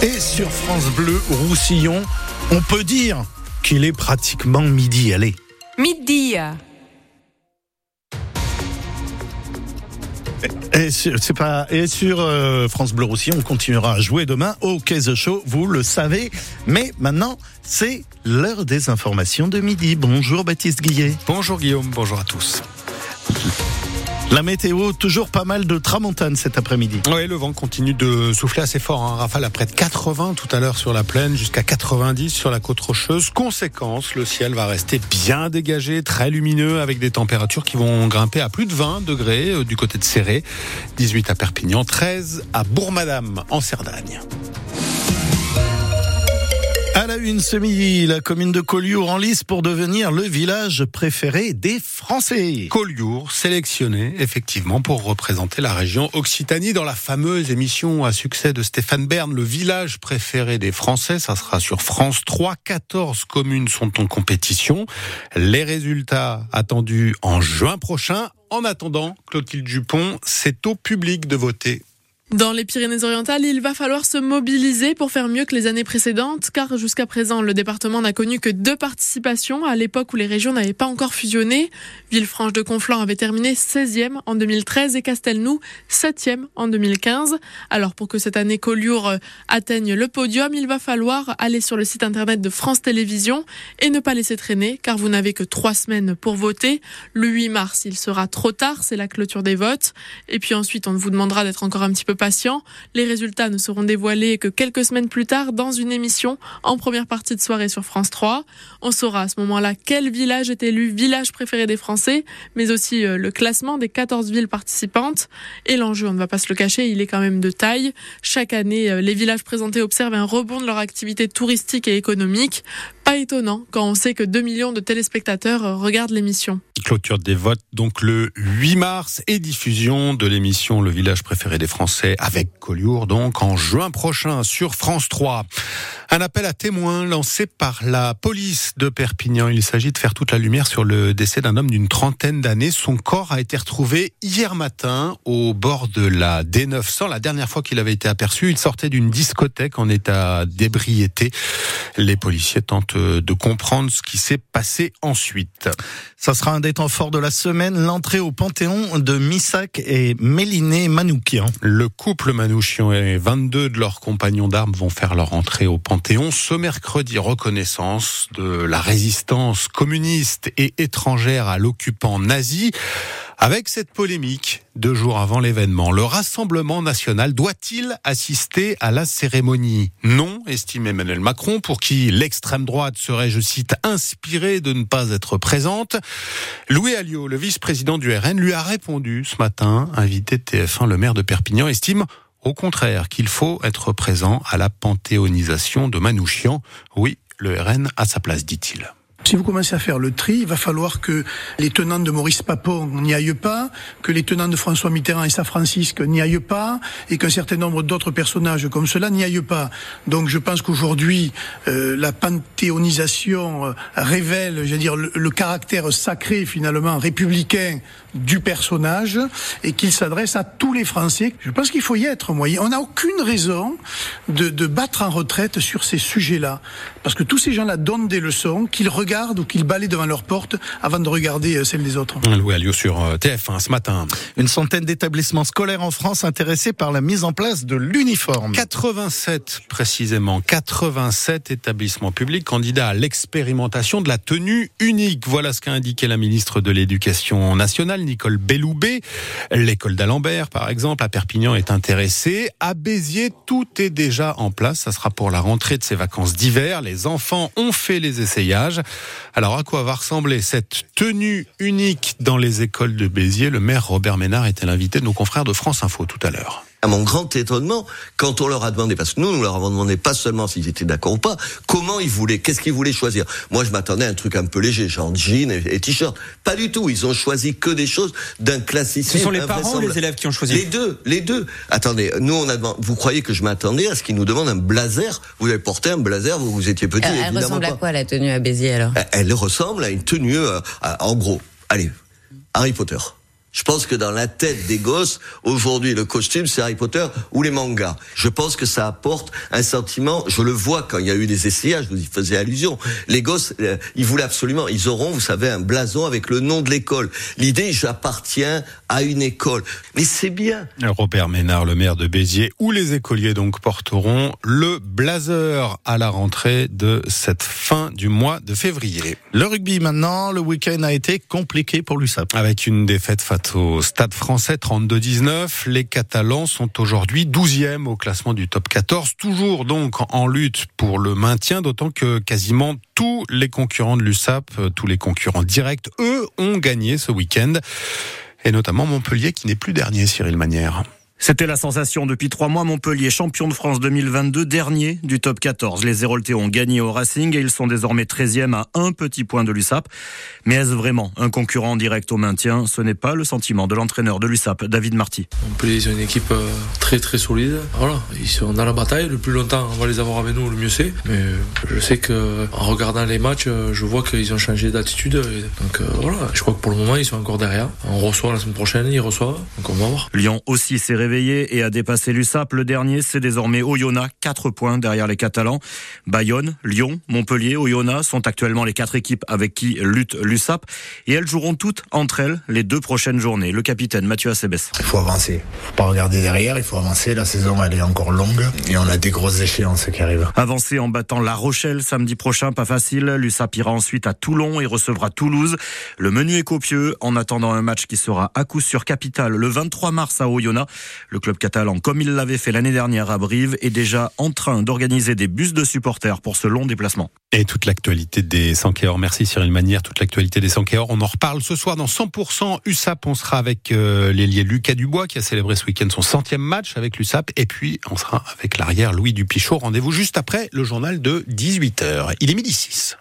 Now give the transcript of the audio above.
Et sur France Bleu Roussillon, on peut dire qu'il est pratiquement midi. Allez. Midi. Et sur, c'est pas, et sur euh, France Bleu Roussillon, on continuera à jouer demain au Case Show, vous le savez. Mais maintenant, c'est l'heure des informations de midi. Bonjour Baptiste Guillet. Bonjour Guillaume, bonjour à tous. La météo, toujours pas mal de tramontane cet après-midi. Oui, le vent continue de souffler assez fort. Hein. Rafale à près de 80 tout à l'heure sur la plaine, jusqu'à 90 sur la côte rocheuse. Conséquence, le ciel va rester bien dégagé, très lumineux, avec des températures qui vont grimper à plus de 20 degrés euh, du côté de Serré, 18 à Perpignan, 13 à Bourg-Madame en Cerdagne. À la une ce midi, la commune de Collioure en lice pour devenir le village préféré des Français. Collioure, sélectionné effectivement pour représenter la région Occitanie dans la fameuse émission à succès de Stéphane Bern, le village préféré des Français. Ça sera sur France 3. 14 communes sont en compétition. Les résultats attendus en juin prochain. En attendant, Clotilde Dupont, c'est au public de voter dans les Pyrénées-Orientales, il va falloir se mobiliser pour faire mieux que les années précédentes, car jusqu'à présent, le département n'a connu que deux participations à l'époque où les régions n'avaient pas encore fusionné. Villefranche de Conflans avait terminé 16e en 2013 et Castelnou 7e en 2015. Alors pour que cette année Collioure atteigne le podium, il va falloir aller sur le site internet de France Télévisions et ne pas laisser traîner, car vous n'avez que trois semaines pour voter. Le 8 mars, il sera trop tard, c'est la clôture des votes. Et puis ensuite, on vous demandera d'être encore un petit peu patient. Les résultats ne seront dévoilés que quelques semaines plus tard dans une émission en première partie de soirée sur France 3. On saura à ce moment-là quel village est élu village préféré des Français, mais aussi euh, le classement des 14 villes participantes. Et l'enjeu, on ne va pas se le cacher, il est quand même de taille. Chaque année, euh, les villages présentés observent un rebond de leur activité touristique et économique. Pas étonnant quand on sait que 2 millions de téléspectateurs euh, regardent l'émission. Clôture des votes donc le 8 mars et diffusion de l'émission Le village préféré des Français avec Collioure donc en juin prochain sur France 3. Un appel à témoins lancé par la police de Perpignan. Il s'agit de faire toute la lumière sur le décès d'un homme d'une trentaine d'années. Son corps a été retrouvé hier matin au bord de la D900. La dernière fois qu'il avait été aperçu, il sortait d'une discothèque en état d'ébriété. Les policiers tentent de comprendre ce qui s'est passé ensuite. Ça sera un des temps forts de la semaine, l'entrée au Panthéon de Missak et Méliné Manoukian. Le couple Manouchian et 22 de leurs compagnons d'armes vont faire leur entrée au Panthéon ce mercredi. Reconnaissance de la résistance communiste et étrangère à l'occupant nazi. Avec cette polémique, deux jours avant l'événement, le Rassemblement national doit-il assister à la cérémonie? Non, estime Emmanuel Macron, pour qui l'extrême droite serait, je cite, inspirée de ne pas être présente. Louis Alliot, le vice-président du RN, lui a répondu ce matin, invité de TF1, le maire de Perpignan, estime au contraire qu'il faut être présent à la panthéonisation de Manouchian. Oui, le RN a sa place, dit-il. Si vous commencez à faire le tri, il va falloir que les tenants de Maurice Papon n'y aillent pas, que les tenants de François Mitterrand et Saint Francisque n'y aillent pas, et qu'un certain nombre d'autres personnages comme cela n'y aillent pas. Donc je pense qu'aujourd'hui, euh, la panthéonisation euh, révèle, dire, le, caractère sacré finalement républicain du personnage, et qu'il s'adresse à tous les Français. Je pense qu'il faut y être. Moi, on n'a aucune raison de, de battre en retraite sur ces sujets-là, parce que tous ces gens-là donnent des leçons qu'ils regardent ou qu'ils balaient devant leur porte avant de regarder euh, celle des autres. Louis Alliot sur euh, TF1 ce matin. Une centaine d'établissements scolaires en France intéressés par la mise en place de l'uniforme. 87 précisément, 87 établissements publics candidats à l'expérimentation de la tenue unique. Voilà ce qu'a indiqué la ministre de l'Éducation nationale, Nicole Belloubet. L'école d'Alembert, par exemple, à Perpignan est intéressée. À Béziers, tout est déjà en place. Ça sera pour la rentrée de ces vacances d'hiver. Les enfants ont fait les essayages. Alors à quoi va ressembler cette tenue unique dans les écoles de Béziers? Le maire Robert Ménard était l'invité de nos confrères de France Info tout à l'heure à mon grand étonnement, quand on leur a demandé, parce que nous, nous leur avons demandé pas seulement s'ils étaient d'accord ou pas, comment ils voulaient, qu'est-ce qu'ils voulaient choisir. Moi, je m'attendais à un truc un peu léger, genre jean et, et t-shirt. Pas du tout. Ils ont choisi que des choses d'un classicisme. Ce sont les parents ou les élèves qui ont choisi Les deux, les deux. Attendez, nous, on a demandé, vous croyez que je m'attendais à ce qu'ils nous demandent un blazer? Vous avez porté un blazer, vous, vous étiez petit. Elle, elle ressemble pas. à quoi la tenue à Béziers alors? Elle, elle ressemble à une tenue, euh, à, en gros. Allez, Harry Potter. Je pense que dans la tête des gosses, aujourd'hui, le costume, c'est Harry Potter ou les mangas. Je pense que ça apporte un sentiment, je le vois quand il y a eu des essayages, vous y faisiez allusion. Les gosses, euh, ils voulaient absolument, ils auront, vous savez, un blason avec le nom de l'école. L'idée, j'appartiens à une école. Mais c'est bien. Robert Ménard, le maire de Béziers, où les écoliers donc porteront le blazer à la rentrée de cette fin du mois de février. Le rugby maintenant, le week-end a été compliqué pour l'USAP. Avec une défaite face au Stade français 32-19. Les Catalans sont aujourd'hui 12e au classement du top 14, toujours donc en lutte pour le maintien, d'autant que quasiment tous les concurrents de l'USAP, euh, tous les concurrents directs, eux, ont gagné ce week-end. Et notamment Montpellier qui n'est plus dernier, Cyril Manière. C'était la sensation depuis trois mois. Montpellier, champion de France 2022, dernier du top 14. Les Héroltais ont gagné au Racing et ils sont désormais 13e à un petit point de l'USAP. Mais est-ce vraiment un concurrent direct au maintien? Ce n'est pas le sentiment de l'entraîneur de l'USAP, David Marty. Montpellier, c'est une équipe euh, très très solide. Voilà, ils sont dans la bataille. Le plus longtemps on va les avoir avec nous, le mieux c'est. Mais je sais que en regardant les matchs, euh, je vois qu'ils ont changé d'attitude. Donc euh, voilà, je crois que pour le moment, ils sont encore derrière. On reçoit la semaine prochaine, ils reçoivent. Donc on va voir. Lyon aussi s'est et a dépassé l'USAP. Le dernier, c'est désormais Oyonnax, 4 points derrière les Catalans. Bayonne, Lyon, Montpellier, Oyonnax sont actuellement les quatre équipes avec qui lutte l'USAP et elles joueront toutes entre elles les deux prochaines journées. Le capitaine Mathieu Acebes. Il faut avancer. Faut pas regarder derrière, il faut avancer. La saison, elle est encore longue et on a des grosses échéances qui arrivent. Avancer en battant La Rochelle samedi prochain, pas facile. L'USAP ira ensuite à Toulon et recevra Toulouse. Le menu est copieux en attendant un match qui sera à coup sur capital le 23 mars à Oyonnax. Le club catalan, comme il l'avait fait l'année dernière à Brive, est déjà en train d'organiser des bus de supporters pour ce long déplacement. Et toute l'actualité des Sankéors. Merci Cyril Manière. Toute l'actualité des Sankéors. On en reparle ce soir dans 100% USAP. On sera avec euh, l'ailier Lucas Dubois qui a célébré ce week-end son centième match avec l'USAP. Et puis on sera avec l'arrière Louis Dupichot. Rendez-vous juste après le journal de 18h. Il est midi 6.